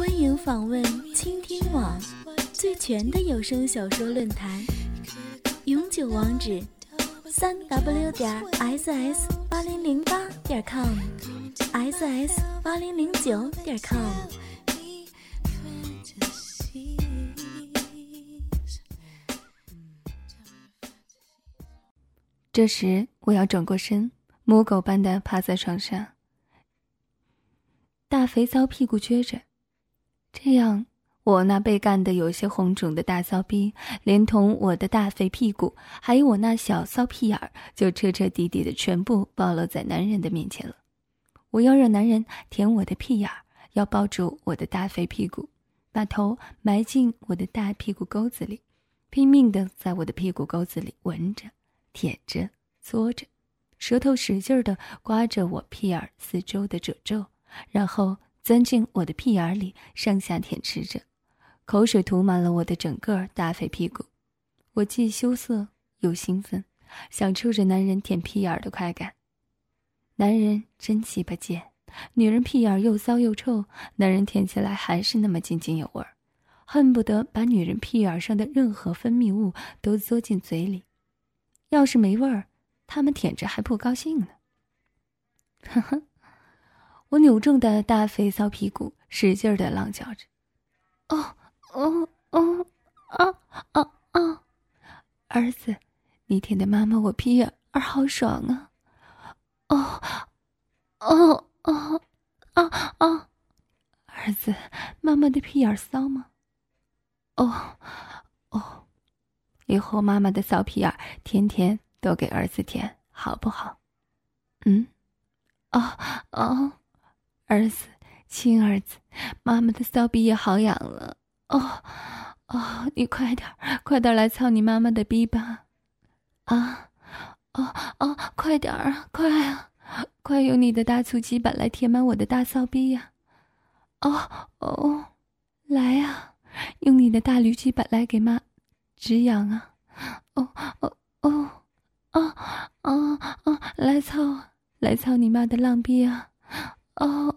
欢迎访问倾听网最全的有声小说论坛，永久网址：三 w 点 ss 八零零八点 com，ss 八零零九点 com。这时，我要转过身，母狗般的趴在床上，大肥皂屁股撅着。这样，我那被干得有些红肿的大骚逼，连同我的大肥屁股，还有我那小骚屁眼儿，就彻彻底底的全部暴露在男人的面前了。我要让男人舔我的屁眼儿，要抱住我的大肥屁股，把头埋进我的大屁股沟子里，拼命的在我的屁股沟子里闻着、舔着、搓着，舌头使劲的刮着我屁眼四周的褶皱，然后。钻进我的屁眼里，上下舔吃着，口水涂满了我的整个大肥屁股。我既羞涩又兴奋，享受着男人舔屁眼的快感。男人真鸡巴贱，女人屁眼又骚又臭，男人舔起来还是那么津津有味儿，恨不得把女人屁眼上的任何分泌物都嘬进嘴里。要是没味儿，他们舔着还不高兴呢。呵呵。我扭正的大肥骚屁股使劲的浪叫着：“哦哦哦啊啊啊！儿子，你舔的妈妈我屁眼儿好爽啊！哦哦哦啊啊！儿子，妈妈的屁眼儿骚吗？哦哦，以后妈妈的骚屁眼儿天天都给儿子舔，好不好？嗯，啊啊！”儿子，亲儿子，妈妈的骚逼也好痒了哦哦，你快点快点来操你妈妈的逼吧！啊，哦哦，快点啊，快啊，快用你的大粗鸡巴来填满我的大骚逼呀！哦哦，来呀，用你的大驴鸡巴来给妈止痒啊！哦哦哦，啊啊啊，来操来操你妈的浪逼啊！哦。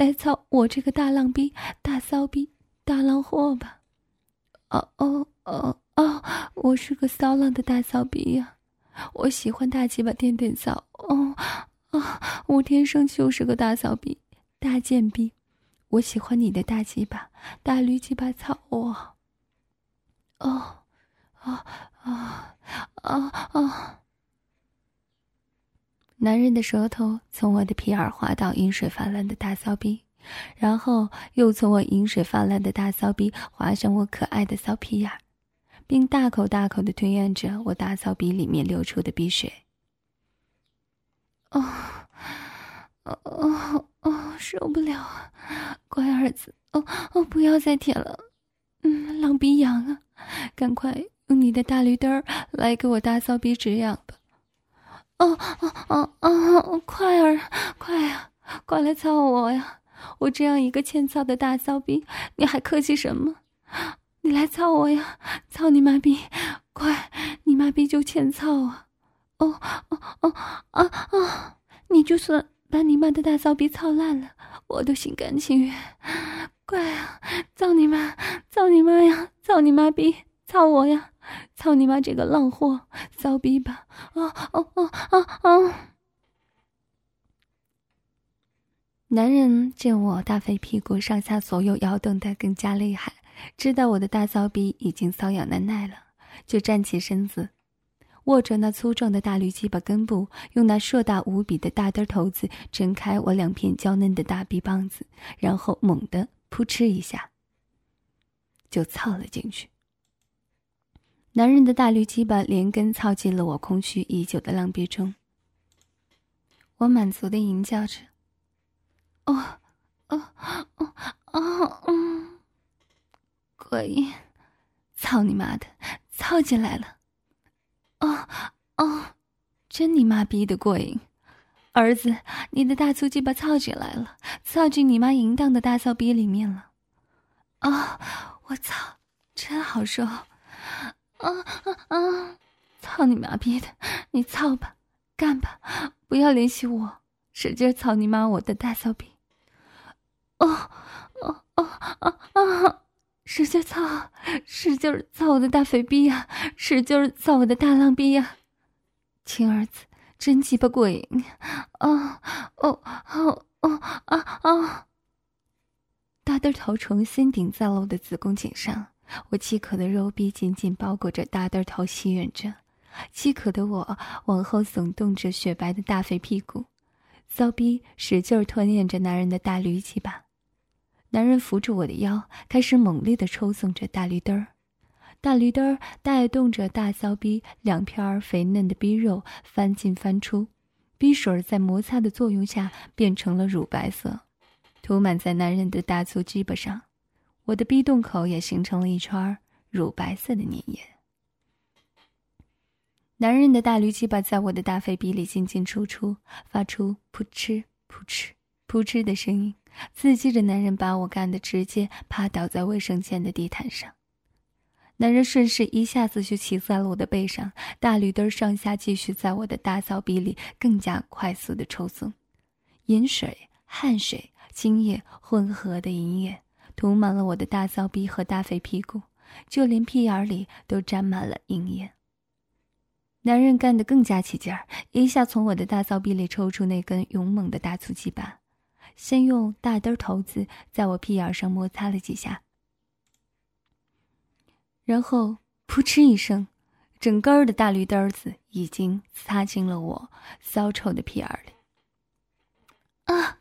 来操我这个大浪逼、大骚逼、大浪货吧！哦哦哦哦，我是个骚浪的大骚逼呀！我喜欢大鸡巴垫垫骚。哦哦，我天生就是个大骚逼、大贱逼。我喜欢你的大鸡巴、大驴鸡巴操我！哦哦哦哦哦！男人的舌头从我的皮耳滑到饮水泛滥的大骚逼，然后又从我饮水泛滥的大骚逼滑向我可爱的骚皮眼，并大口大口的吞咽着我大骚逼里面流出的鼻水。哦，哦哦哦，受不了啊！乖儿子，哦哦，不要再舔了，嗯，浪逼痒啊！赶快用你的大驴墩儿来给我大骚逼止痒吧。哦哦哦哦！快儿，快呀，快来操我呀！我这样一个欠操的大骚逼，你还客气什么？你来操我呀！操你妈逼！快，你妈逼就欠操啊！哦哦哦啊啊！你就算把你妈的大骚逼操烂了，我都心甘情愿。快啊！操你妈！操你妈呀！操你妈逼！操我呀！操你妈这个浪货，骚逼吧！啊啊啊啊啊！男人见我大肥屁股上下左右摇动的更加厉害，知道我的大骚逼已经瘙痒难耐了，就站起身子，握着那粗壮的大驴鸡巴根部，用那硕大无比的大墩头子撑开我两片娇嫩的大逼棒子，然后猛地扑哧一下，就操了进去。男人的大驴鸡巴连根操进了我空虚已久的浪逼中。我满足的吟叫着：“哦，哦，哦，哦，嗯，过瘾！操你妈的，操进来了！哦哦，真你妈逼的过瘾！儿子，你的大粗鸡巴操进来了，操进你妈淫荡的大骚逼里面了！啊，我操，真好受！啊啊啊！操你妈逼的，你操吧，干吧，不要联系我，使劲操你妈我的大骚逼！哦哦哦啊啊！使劲操，使劲操我的大肥逼呀！使劲操我的大浪逼呀！亲儿子，真鸡巴过瘾！啊哦哦哦啊啊！大嘚头重新顶在了我的子宫颈上，我饥渴的肉臂紧紧包裹着大嘚头，吸吮着。饥渴的我往后耸动着雪白的大肥屁股，骚逼使劲吞咽着男人的大驴鸡巴。男人扶住我的腰，开始猛烈的抽送着大驴嘚儿，大驴嘚儿带动着大骚逼两片肥嫩的逼肉翻进翻出，逼水在摩擦的作用下变成了乳白色，涂满在男人的大粗鸡巴上，我的逼洞口也形成了一圈乳白色的粘液。男人的大驴鸡巴在我的大肥鼻里进进出出，发出扑哧扑哧扑哧的声音。刺激着男人把我干的直接趴倒在卫生间的地毯上，男人顺势一下子就骑在了我的背上，大绿灯上下继续在我的大骚逼里更加快速的抽送，饮水、汗水、精液混合的银液涂满了我的大骚逼和大肥屁股，就连屁眼里都沾满了银液。男人干得更加起劲儿，一下从我的大骚逼里抽出那根勇猛的大粗鸡巴。先用大灯头子在我屁眼上摩擦了几下，然后扑哧一声，整根儿的大绿灯子已经插进了我骚臭的屁眼里。啊！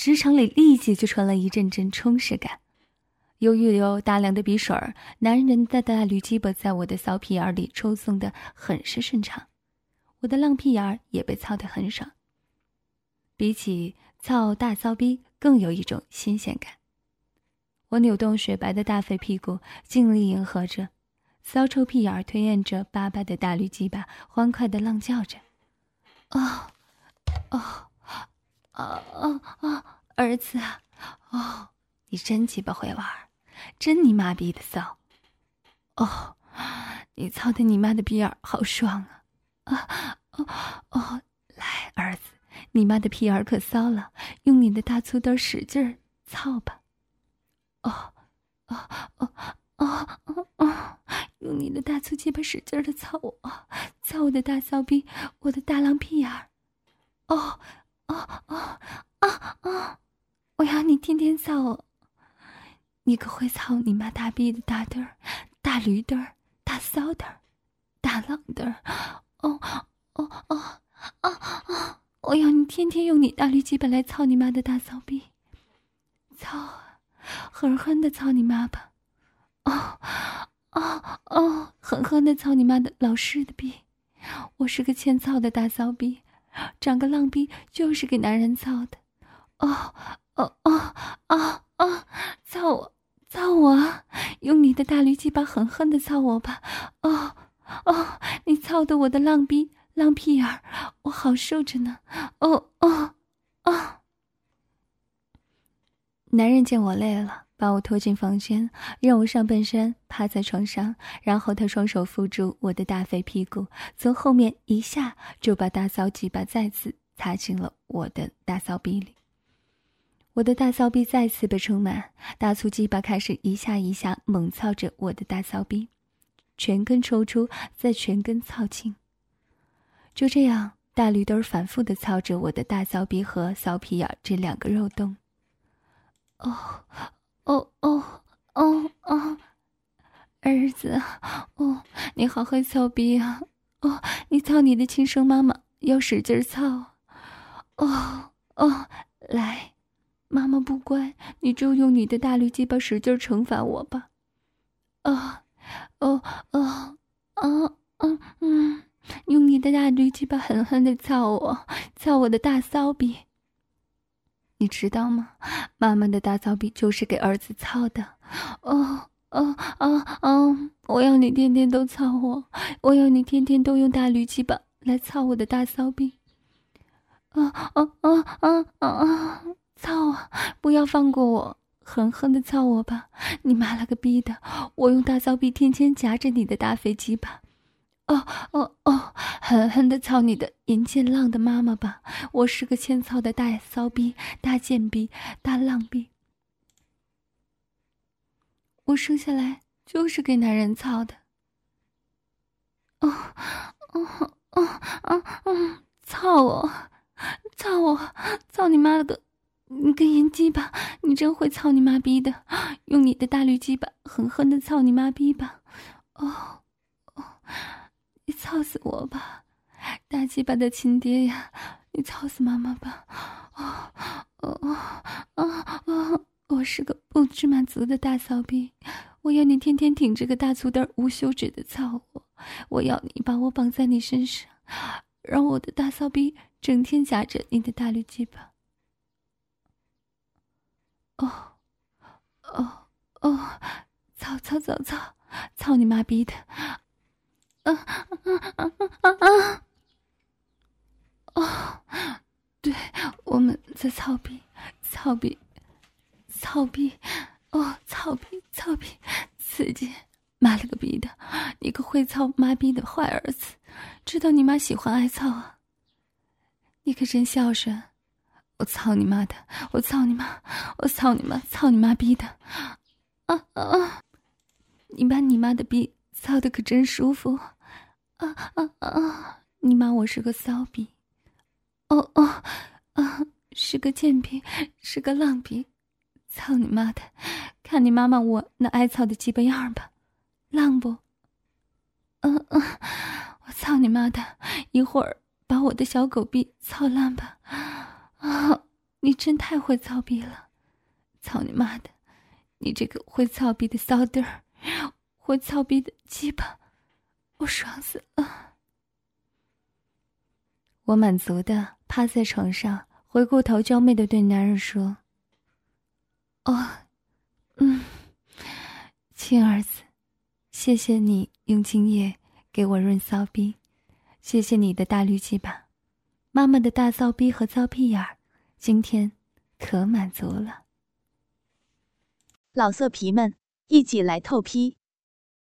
职场里立即就传来一阵阵充实感。由于有大量的鼻水儿，男人的大驴鸡巴在我的骚屁眼里抽送的很是顺畅，我的浪屁眼也被操得很爽。比起操大骚逼，更有一种新鲜感。我扭动雪白的大肥屁股，尽力迎合着骚臭屁眼吞咽着巴巴的大绿鸡巴，欢快的浪叫着：“哦，哦，哦哦，儿子啊，哦，你真鸡巴会玩，真你妈逼的骚！哦，你操的你妈的逼眼好爽啊！啊，哦哦，来，儿子。”你妈的屁眼可骚了，用你的大粗灯使劲儿操吧！哦，哦，哦，哦，哦，哦，用你的大粗鸡巴使劲儿的操我，操我的大骚逼，我的大狼屁眼儿！哦，哦，哦，啊啊！我要你天天操！你可会操你妈大逼的大嘚儿、大驴嘚儿、大骚嘚儿、大浪嘚儿！哦，哦，哦，啊啊！我要你天天用你大驴鸡巴来操你妈的大骚逼，操，狠狠的操你妈吧！哦，哦哦，狠狠的操你妈的老师的逼！我是个欠操的大骚逼，长个浪逼就是给男人操的。哦哦哦哦哦，操我，操我！用你的大驴鸡巴狠狠的操我吧！哦哦，你操的我的浪逼！浪屁眼儿，我好受着呢。哦哦哦！男人见我累了，把我拖进房间，让我上半身趴在床上，然后他双手扶住我的大肥屁股，从后面一下就把大骚鸡巴再次插进了我的大骚逼里。我的大骚逼再次被充满，大粗鸡巴开始一下一下猛操着我的大骚逼，全根抽出，再全根操进。就这样，大绿灯反复的操着我的大骚逼和骚屁眼这两个肉洞。哦，哦哦哦哦，儿子，哦，你好会操逼啊！哦，你操你的亲生妈妈，要使劲操。哦哦，来，妈妈不乖，你就用你的大绿鸡巴使劲惩罚我吧。啊，哦哦，啊啊嗯。用你的大驴鸡巴狠狠的操我，操我的大骚逼！你知道吗？妈妈的大骚逼就是给儿子操的。哦哦哦哦！我要你天天都操我，我要你天天都用大驴鸡巴来操我的大骚逼。啊啊啊啊啊啊！操啊！不要放过我，狠狠的操我吧！你妈了个逼的！我用大骚逼天天夹着你的大肥鸡巴。哦哦哦！狠狠的操你的银剑浪的妈妈吧！我是个欠操的大骚逼、大贱逼、大浪逼。我生下来就是给男人操的。哦哦哦哦哦！操我！操我！操你妈了个！你个银鸡巴！你真会操你妈逼的！用你的大驴鸡巴狠狠的操你妈逼吧！哦哦！你操死我吧，大鸡巴的亲爹呀！你操死妈妈吧！哦哦哦哦！我是个不知满足的大骚逼，我要你天天挺着个大粗墩无休止的操我！我要你把我绑在你身上，让我的大骚逼整天夹着你的大绿鸡巴。哦哦哦！操操操操！操你妈逼的！啊啊啊啊啊！哦，对，我们在操逼，操逼，操逼，哦，操逼，操逼，刺激！妈了个逼的，你个会操妈逼的坏儿子，知道你妈喜欢挨操啊？你可真孝顺！我操你妈的！我操你妈！我操你妈！操你妈逼的！啊啊啊！你把你妈的逼！操的可真舒服，啊啊啊！你妈我是个骚逼，哦哦，啊是个贱逼，是个浪逼，操你妈的！看你妈妈我那挨操的鸡巴样吧，浪不？嗯嗯，我操你妈的！一会儿把我的小狗逼操烂吧！啊，你真太会操逼了，操你妈的！你这个会操逼的骚嘚儿！我操逼的鸡巴，我爽死了！我满足的趴在床上，回过头娇媚的对男人说：“哦，嗯，亲儿子，谢谢你用精液给我润骚逼，谢谢你的大绿鸡巴，妈妈的大骚逼和骚屁眼，今天可满足了。老色皮们，一起来透批！”